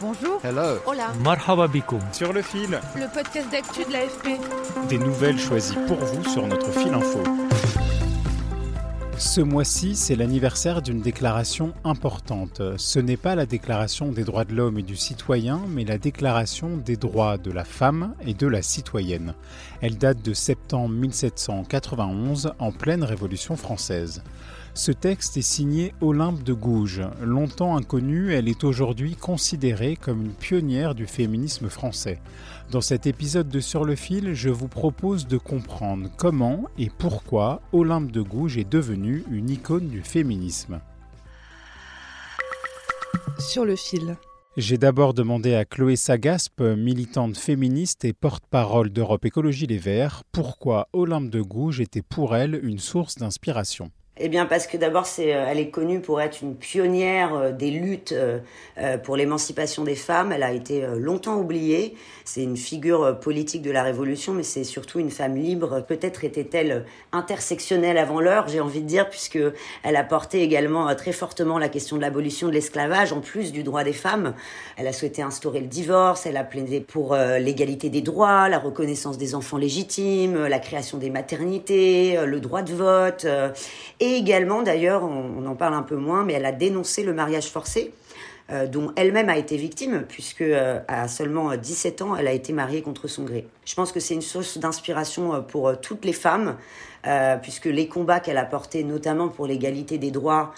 Bonjour. Hello. Hola. Marhaba. Sur le fil. Le podcast d'actu de l'AFP. Des nouvelles choisies pour vous sur notre fil info. Ce mois-ci, c'est l'anniversaire d'une déclaration importante. Ce n'est pas la déclaration des droits de l'homme et du citoyen, mais la déclaration des droits de la femme et de la citoyenne. Elle date de septembre 1791, en pleine Révolution française. Ce texte est signé Olympe de Gouges. Longtemps inconnue, elle est aujourd'hui considérée comme une pionnière du féminisme français. Dans cet épisode de Sur le fil, je vous propose de comprendre comment et pourquoi Olympe de Gouges est devenue une icône du féminisme. Sur le fil. J'ai d'abord demandé à Chloé Sagaspe, militante féministe et porte-parole d'Europe Écologie Les Verts, pourquoi Olympe de Gouges était pour elle une source d'inspiration. Eh bien, parce que d'abord, c'est, euh, elle est connue pour être une pionnière euh, des luttes euh, pour l'émancipation des femmes. Elle a été longtemps oubliée. C'est une figure politique de la Révolution, mais c'est surtout une femme libre. Peut-être était-elle intersectionnelle avant l'heure, j'ai envie de dire, puisque elle a porté également très fortement la question de l'abolition de l'esclavage, en plus du droit des femmes. Elle a souhaité instaurer le divorce. Elle a plaidé pour l'égalité des droits, la reconnaissance des enfants légitimes, la création des maternités, le droit de vote et également, d'ailleurs, on, en parle un peu moins, mais elle a dénoncé le mariage forcé. Euh, dont elle-même a été victime, puisque euh, à seulement 17 ans, elle a été mariée contre son gré. Je pense que c'est une source d'inspiration euh, pour toutes les femmes, puisque les combats qu'elle a portés, notamment pour l'égalité des droits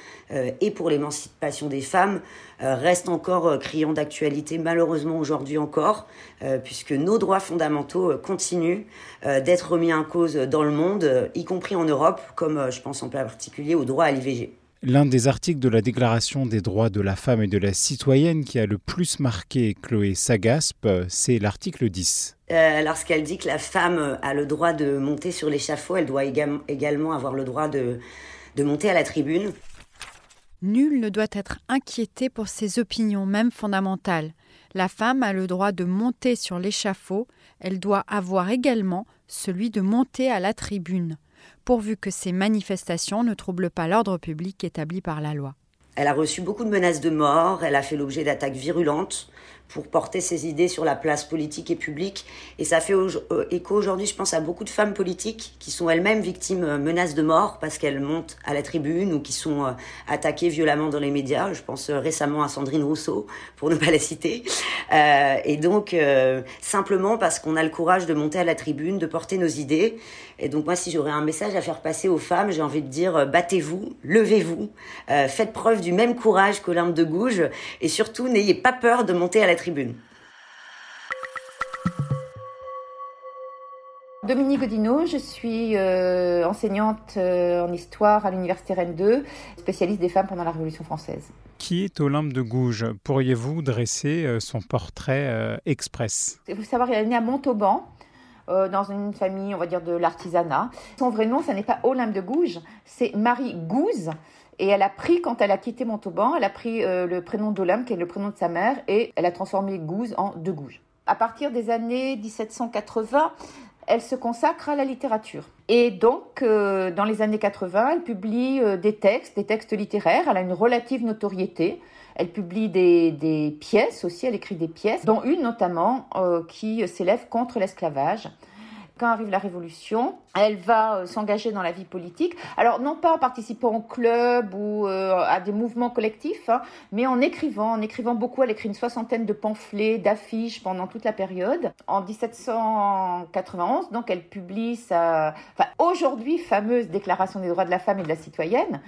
et pour l'émancipation des femmes, restent encore criants d'actualité, malheureusement aujourd'hui encore, puisque nos droits fondamentaux continuent d'être remis en cause dans le monde, y compris en Europe, comme je pense en particulier au droit à l'IVG. L'un des articles de la Déclaration des droits de la femme et de la citoyenne qui a le plus marqué Chloé Sagaspe, c'est l'article 10. Euh, lorsqu'elle dit que la femme a le droit de monter sur l'échafaud, elle doit également avoir le droit de, de monter à la tribune. Nul ne doit être inquiété pour ses opinions, même fondamentales. La femme a le droit de monter sur l'échafaud, elle doit avoir également celui de monter à la tribune pourvu que ces manifestations ne troublent pas l'ordre public établi par la loi. Elle a reçu beaucoup de menaces de mort, elle a fait l'objet d'attaques virulentes pour porter ses idées sur la place politique et publique. Et ça fait euh, écho aujourd'hui, je pense, à beaucoup de femmes politiques qui sont elles-mêmes victimes euh, menaces de mort parce qu'elles montent à la tribune ou qui sont euh, attaquées violemment dans les médias. Je pense récemment à Sandrine Rousseau, pour ne pas la citer. et donc, simplement parce qu'on a le courage de monter à la tribune, de porter nos idées. Et donc moi, si j'aurais un message à faire passer aux femmes, j'ai envie de dire, battez-vous, levez-vous, faites preuve du même courage qu'Olympe de Gouges et surtout, n'ayez pas peur de monter à la tribune. Dominique Godino, je suis euh, enseignante euh, en histoire à l'université Rennes 2, spécialiste des femmes pendant la Révolution française. Qui est Olympe de Gouges? Pourriez-vous dresser euh, son portrait express? Il faut savoir qu'elle est née à Montauban, dans une famille, on va dire, de l'artisanat. Son vrai nom, ce n'est pas Olympe de Gouges, c'est Marie Gouze. Et elle a pris, quand elle a quitté Montauban, elle a pris euh, le prénom d'Olympe, qui est le prénom de sa mère, et elle a transformé Gouze en De Gouges. À partir des années 1780, elle se consacre à la littérature. Et donc, euh, dans les années 80, elle publie euh, des textes, des textes littéraires. Elle a une relative notoriété. Elle publie des, des pièces aussi, elle écrit des pièces, dont une notamment qui s'élève contre l'esclavage quand arrive la Révolution, elle va euh, s'engager dans la vie politique. Alors non pas en participant au club ou euh, à des mouvements collectifs, hein, mais en écrivant, en écrivant beaucoup. Elle écrit une soixantaine de pamphlets, d'affiches pendant toute la période. En 1791, donc elle publie sa, enfin, aujourd'hui fameuse Déclaration des droits de la femme et de la citoyenne.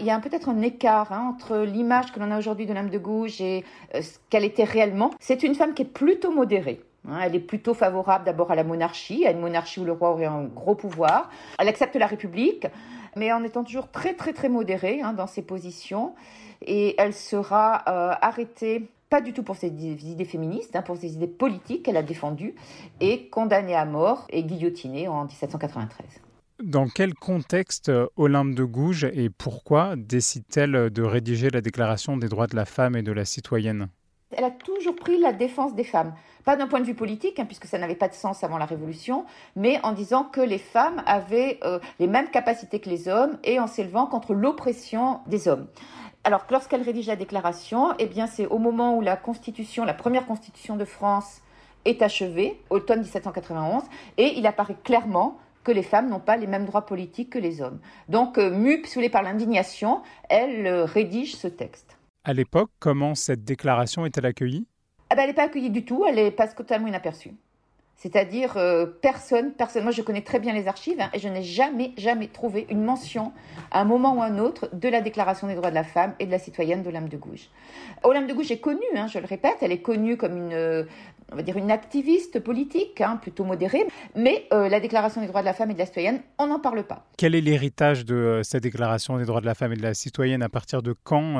Il y a peut-être un écart hein, entre l'image que l'on a aujourd'hui de l'âme de gauche et euh, ce qu'elle était réellement. C'est une femme qui est plutôt modérée. Hein, elle est plutôt favorable d'abord à la monarchie, à une monarchie où le roi aurait un gros pouvoir. Elle accepte la République. mais en étant toujours très très très modérée hein, dans ses positions. Et elle sera euh, arrêtée pas du tout pour ses idées féministes, hein, pour ses idées politiques qu'elle a défendues, et condamnée à mort et guillotinée en 1793. Dans quel contexte euh, Olympe de Gouges et pourquoi décide-t-elle de rédiger la Déclaration des droits de la femme et de la citoyenne? Elle a toujours pris la défense des femmes. Pas d'un point de vue politique, hein, puisque ça n'avait pas de sens avant la Révolution, mais en disant que les femmes avaient euh, les mêmes capacités que les hommes et en s'élevant contre l'oppression des hommes. Alors, lorsqu'elle rédige la déclaration, eh c'est au moment où la Constitution, la première Constitution de France, est achevée, automne 1791, et il apparaît clairement que les femmes n'ont pas les mêmes droits politiques que les hommes. Donc, euh, mue, par l'indignation, elle euh, rédige ce texte. À l'époque, comment cette déclaration est-elle accueillie? Ah ben, Elle n'est pas accueillie du tout, elle est passe totalement inaperçue. C'est-à-dire euh, personne, personne. Moi, je connais très bien les archives hein, et je n'ai jamais, jamais trouvé une mention à un moment ou à un autre de la Déclaration des droits de la femme et de la citoyenne d'Olympe de Gouges. Olympe de Gouges est connue, hein, je le répète, elle est connue comme une, on va dire une activiste politique, hein, plutôt modérée, mais euh, la Déclaration des droits de la femme et de la citoyenne, on n'en parle pas. Quel est l'héritage de euh, cette Déclaration des droits de la femme et de la citoyenne? À partir de quand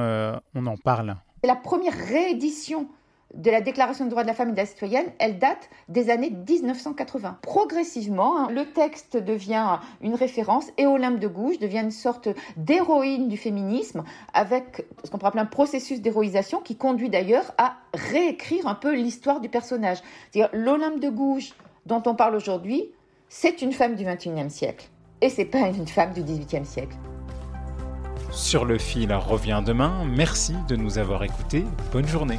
on en parle? C'est la première réédition de la Déclaration des droits de la femme et de la citoyenne, elle date des années 1980. Progressivement, hein, le texte devient une référence et Olympe de Gouges devient une sorte d'héroïne du féminisme avec ce qu'on pourrait appeler un processus d'héroïsation qui conduit d'ailleurs à réécrire un peu l'histoire du personnage. C'est-à-dire l'Olympe de Gouges dont on parle aujourd'hui, c'est une femme du XXIe siècle et c'est pas une femme du XVIIIe siècle. Sur le fil revient demain. Merci de nous avoir écoutés. Bonne journée.